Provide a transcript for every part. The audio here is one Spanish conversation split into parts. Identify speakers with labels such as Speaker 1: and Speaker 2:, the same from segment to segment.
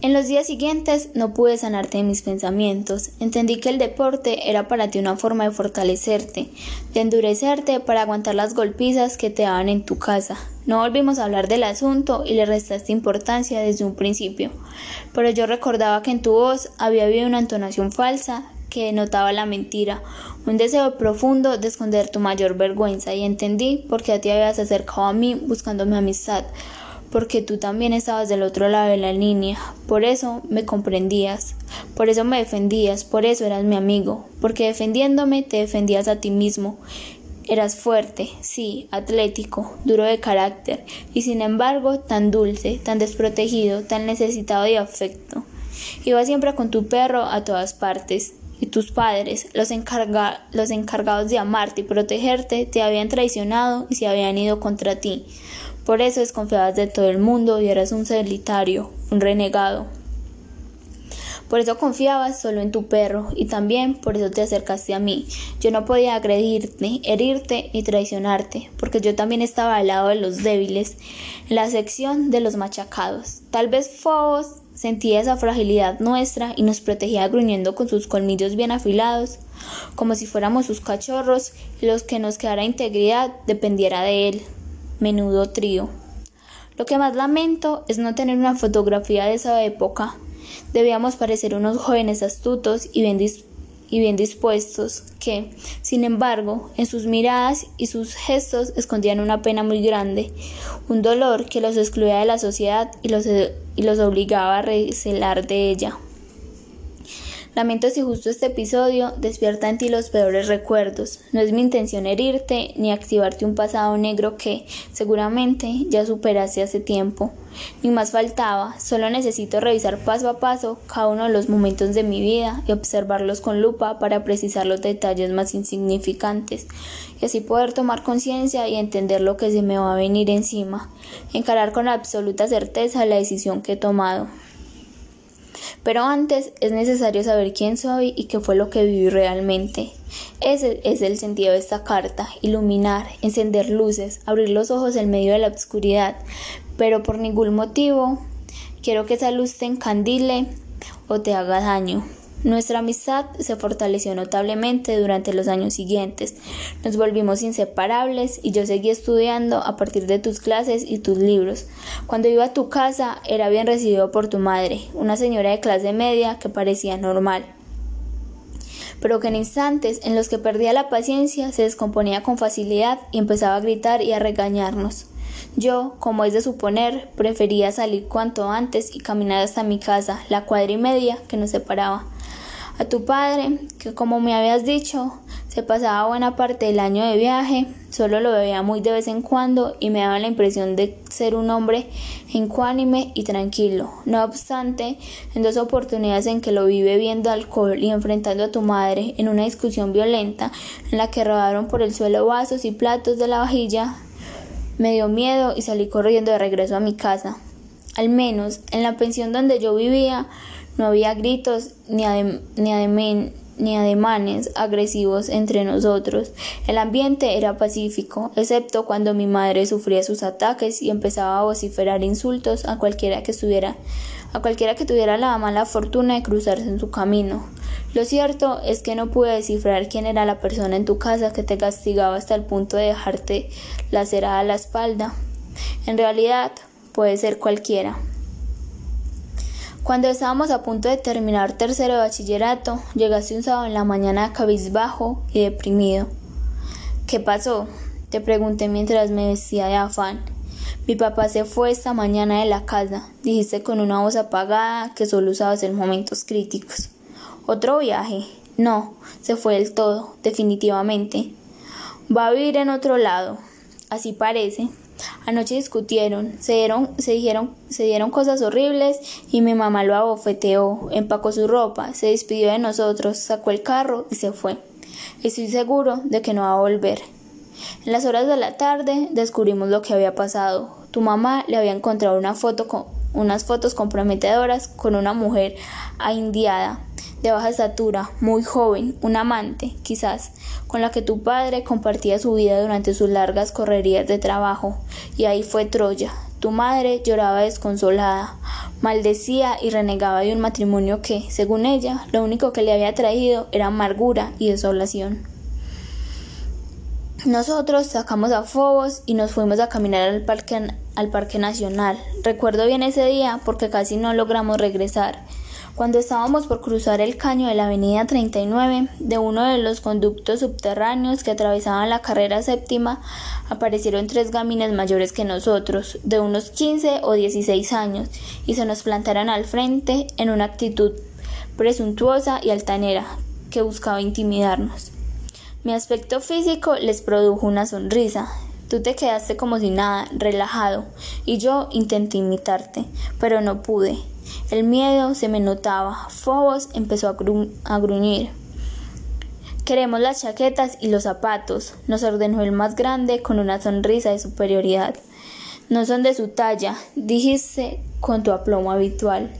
Speaker 1: En los días siguientes no pude sanarte de mis pensamientos. Entendí que el deporte era para ti una forma de fortalecerte, de endurecerte para aguantar las golpizas que te daban en tu casa. No volvimos a hablar del asunto y le restaste importancia desde un principio. Pero yo recordaba que en tu voz había habido una entonación falsa que denotaba la mentira, un deseo profundo de esconder tu mayor vergüenza y entendí por qué te habías acercado a mí buscando mi amistad porque tú también estabas del otro lado de la línea, por eso me comprendías, por eso me defendías, por eso eras mi amigo, porque defendiéndome te defendías a ti mismo. Eras fuerte, sí, atlético, duro de carácter, y sin embargo tan dulce, tan desprotegido, tan necesitado de afecto. Iba siempre con tu perro a todas partes, y tus padres, los, los encargados de amarte y protegerte, te habían traicionado y se habían ido contra ti. Por eso desconfiabas de todo el mundo y eras un solitario, un renegado. Por eso confiabas solo en tu perro y también por eso te acercaste a mí. Yo no podía agredirte, herirte ni traicionarte, porque yo también estaba al lado de los débiles, en la sección de los machacados. Tal vez Fobos sentía esa fragilidad nuestra y nos protegía gruñendo con sus colmillos bien afilados, como si fuéramos sus cachorros y los que nos quedara integridad dependiera de él menudo trío. Lo que más lamento es no tener una fotografía de esa época. Debíamos parecer unos jóvenes astutos y bien, y bien dispuestos, que, sin embargo, en sus miradas y sus gestos escondían una pena muy grande, un dolor que los excluía de la sociedad y los, y los obligaba a recelar de ella. Lamento si justo este episodio despierta en ti los peores recuerdos. No es mi intención herirte ni activarte un pasado negro que, seguramente, ya superaste hace tiempo. Ni más faltaba, solo necesito revisar paso a paso cada uno de los momentos de mi vida y observarlos con lupa para precisar los detalles más insignificantes y así poder tomar conciencia y entender lo que se me va a venir encima, encarar con absoluta certeza la decisión que he tomado. Pero antes es necesario saber quién soy y qué fue lo que viví realmente. Ese es el sentido de esta carta, iluminar, encender luces, abrir los ojos en medio de la oscuridad, pero por ningún motivo quiero que esa luz te encandile o te haga daño. Nuestra amistad se fortaleció notablemente durante los años siguientes. Nos volvimos inseparables y yo seguí estudiando a partir de tus clases y tus libros. Cuando iba a tu casa era bien recibido por tu madre, una señora de clase media que parecía normal pero que en instantes en los que perdía la paciencia se descomponía con facilidad y empezaba a gritar y a regañarnos. Yo, como es de suponer, prefería salir cuanto antes y caminar hasta mi casa, la cuadra y media que nos separaba a tu padre, que como me habías dicho, se pasaba buena parte del año de viaje, solo lo veía muy de vez en cuando y me daba la impresión de ser un hombre encuánime y tranquilo. No obstante, en dos oportunidades en que lo vi bebiendo alcohol y enfrentando a tu madre en una discusión violenta en la que rodaron por el suelo vasos y platos de la vajilla, me dio miedo y salí corriendo de regreso a mi casa. Al menos en la pensión donde yo vivía, no había gritos ni, ni, ademanes agresivos entre nosotros. El ambiente era pacífico, excepto cuando mi madre sufría sus ataques y empezaba a vociferar insultos a cualquiera que estuviera a cualquiera que tuviera la mala fortuna de cruzarse en su camino. Lo cierto es que no pude descifrar quién era la persona en tu casa que te castigaba hasta el punto de dejarte lacerada la espalda. En realidad, puede ser cualquiera. Cuando estábamos a punto de terminar tercero de bachillerato, llegaste un sábado en la mañana cabizbajo y deprimido. ¿Qué pasó? te pregunté mientras me vestía de afán. Mi papá se fue esta mañana de la casa, dijiste con una voz apagada que solo usabas en momentos críticos. ¿Otro viaje? No, se fue del todo, definitivamente. Va a vivir en otro lado. Así parece. Anoche discutieron, se dieron, se dijeron, se dieron cosas horribles y mi mamá lo abofeteó, empacó su ropa, se despidió de nosotros, sacó el carro y se fue. Estoy seguro de que no va a volver. En las horas de la tarde descubrimos lo que había pasado. Tu mamá le había encontrado unas fotos comprometedoras con una mujer indiada de baja estatura, muy joven, un amante, quizás, con la que tu padre compartía su vida durante sus largas correrías de trabajo. Y ahí fue Troya. Tu madre lloraba desconsolada, maldecía y renegaba de un matrimonio que, según ella, lo único que le había traído era amargura y desolación. Nosotros sacamos a Fobos y nos fuimos a caminar al parque, al parque Nacional. Recuerdo bien ese día porque casi no logramos regresar. Cuando estábamos por cruzar el caño de la avenida 39 de uno de los conductos subterráneos que atravesaban la carrera séptima, aparecieron tres gamines mayores que nosotros, de unos 15 o 16 años, y se nos plantaron al frente en una actitud presuntuosa y altanera que buscaba intimidarnos. Mi aspecto físico les produjo una sonrisa. Tú te quedaste como si nada, relajado, y yo intenté imitarte, pero no pude. El miedo se me notaba. Fobos empezó a, gruñir. Queremos las chaquetas y los zapatos, nos ordenó el más grande con una sonrisa de superioridad. No son de su talla, dijiste con tu aplomo habitual.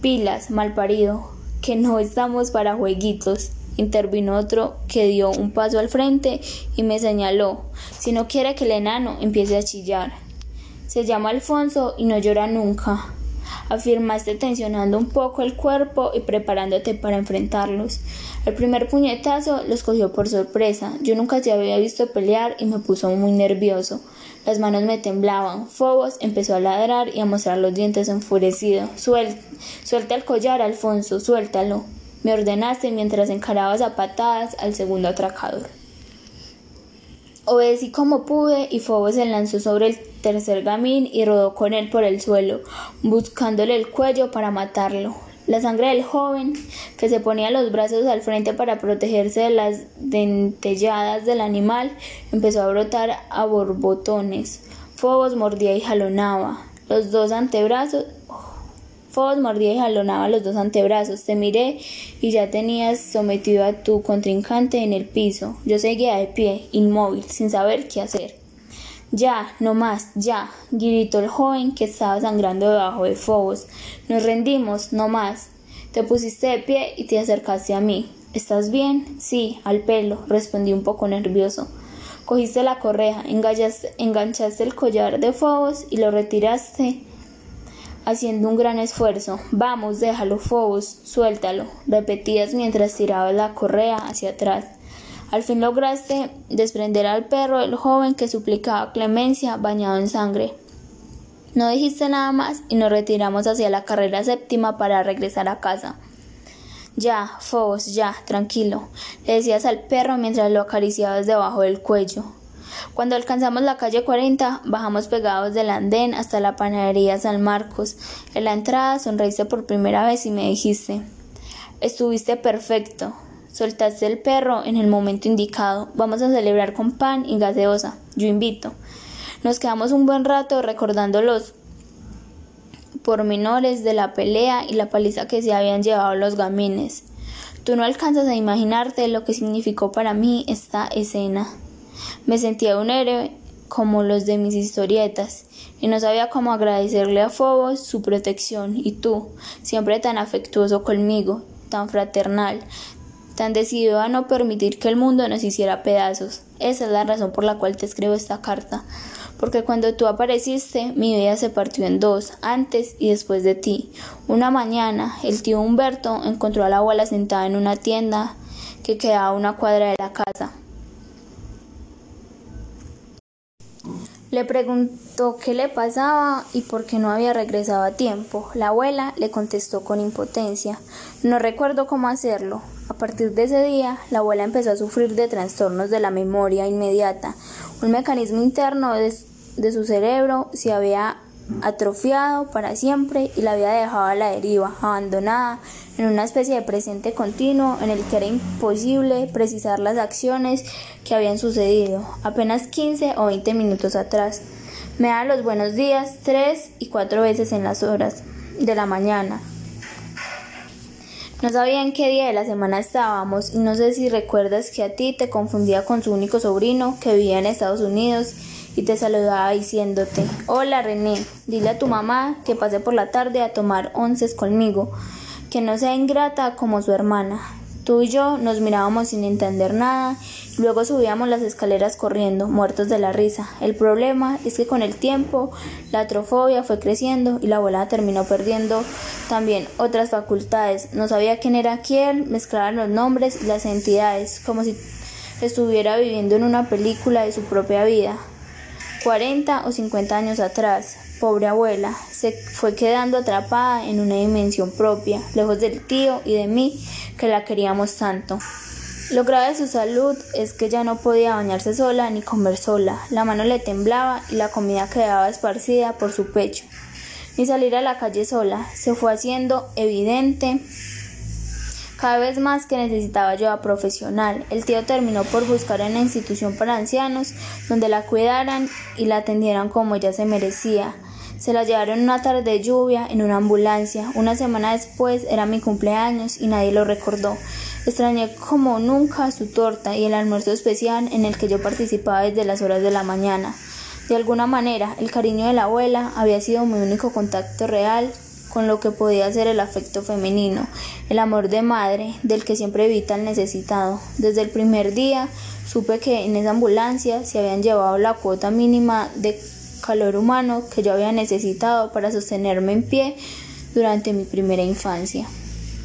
Speaker 1: Pilas, malparido, que no estamos para jueguitos. Intervino otro que dio un paso al frente y me señaló, si no quiere que el enano empiece a chillar. Se llama Alfonso y no llora nunca afirmaste tensionando un poco el cuerpo y preparándote para enfrentarlos. El primer puñetazo los cogió por sorpresa. Yo nunca te había visto pelear y me puso muy nervioso. Las manos me temblaban. Fobos empezó a ladrar y a mostrar los dientes enfurecido. suelta el collar, Alfonso, suéltalo. Me ordenaste mientras encarabas a patadas al segundo atracador. Obedecí como pude y Fobos se lanzó sobre el tercer gamín y rodó con él por el suelo, buscándole el cuello para matarlo. La sangre del joven, que se ponía los brazos al frente para protegerse de las dentelladas del animal, empezó a brotar a borbotones. Fobos mordía y jalonaba. Los dos antebrazos Fobos mordía y jalonaba los dos antebrazos. Te miré y ya tenías sometido a tu contrincante en el piso. Yo seguía de pie, inmóvil, sin saber qué hacer. Ya, no más, ya, gritó el joven que estaba sangrando debajo de Fobos. Nos rendimos, no más. Te pusiste de pie y te acercaste a mí. ¿Estás bien? Sí, al pelo, respondí un poco nervioso. Cogiste la correa, enganchaste el collar de Fobos y lo retiraste haciendo un gran esfuerzo. Vamos, déjalo, Fobos, suéltalo, repetías mientras tirabas la correa hacia atrás. Al fin lograste desprender al perro el joven que suplicaba clemencia bañado en sangre. No dijiste nada más y nos retiramos hacia la carrera séptima para regresar a casa. Ya, Fobos, ya, tranquilo, le decías al perro mientras lo acariciabas debajo del cuello. Cuando alcanzamos la calle 40, bajamos pegados del andén hasta la panadería San Marcos. En la entrada sonreíste por primera vez y me dijiste, estuviste perfecto. Soltaste el perro en el momento indicado. Vamos a celebrar con pan y gaseosa. Yo invito. Nos quedamos un buen rato recordando los pormenores de la pelea y la paliza que se habían llevado los gamines. Tú no alcanzas a imaginarte lo que significó para mí esta escena. Me sentía un héroe como los de mis historietas, y no sabía cómo agradecerle a Fobos su protección, y tú, siempre tan afectuoso conmigo, tan fraternal, tan decidido a no permitir que el mundo nos hiciera pedazos. Esa es la razón por la cual te escribo esta carta, porque cuando tú apareciste mi vida se partió en dos, antes y después de ti. Una mañana el tío Humberto encontró a la abuela sentada en una tienda que quedaba a una cuadra de la casa. Le preguntó qué le pasaba y por qué no había regresado a tiempo. La abuela le contestó con impotencia. No recuerdo cómo hacerlo. A partir de ese día, la abuela empezó a sufrir de trastornos de la memoria inmediata. Un mecanismo interno de, su cerebro se había atrofiado para siempre y la había dejado a la deriva, abandonada en una especie de presente continuo en el que era imposible precisar las acciones que habían sucedido apenas 15 o 20 minutos atrás. Me da los buenos días tres y cuatro veces en las horas de la mañana. No sabía en qué día de la semana estábamos y no sé si recuerdas que a ti te confundía con su único sobrino que vivía en Estados Unidos y te saludaba diciéndote Hola René, dile a tu mamá que pase por la tarde a tomar onces conmigo, que no sea ingrata como su hermana. Tú y yo nos mirábamos sin entender nada, luego subíamos las escaleras corriendo, muertos de la risa. El problema es que con el tiempo la atrofobia fue creciendo y la abuela terminó perdiendo también otras facultades. No sabía quién era quién, mezclaban los nombres y las entidades, como si estuviera viviendo en una película de su propia vida. 40 o 50 años atrás, pobre abuela, se fue quedando atrapada en una dimensión propia, lejos del tío y de mí, que la queríamos tanto. Lo grave de su salud es que ya no podía bañarse sola ni comer sola, la mano le temblaba y la comida quedaba esparcida por su pecho. Ni salir a la calle sola, se fue haciendo evidente cada vez más que necesitaba ayuda profesional. El tío terminó por buscar una institución para ancianos donde la cuidaran y la atendieran como ella se merecía. Se la llevaron una tarde de lluvia en una ambulancia. Una semana después era mi cumpleaños y nadie lo recordó. Extrañé como nunca su torta y el almuerzo especial en el que yo participaba desde las horas de la mañana. De alguna manera, el cariño de la abuela había sido mi único contacto real con lo que podía ser el afecto femenino, el amor de madre, del que siempre evita el necesitado. Desde el primer día supe que en esa ambulancia se habían llevado la cuota mínima de calor humano que yo había necesitado para sostenerme en pie durante mi primera infancia.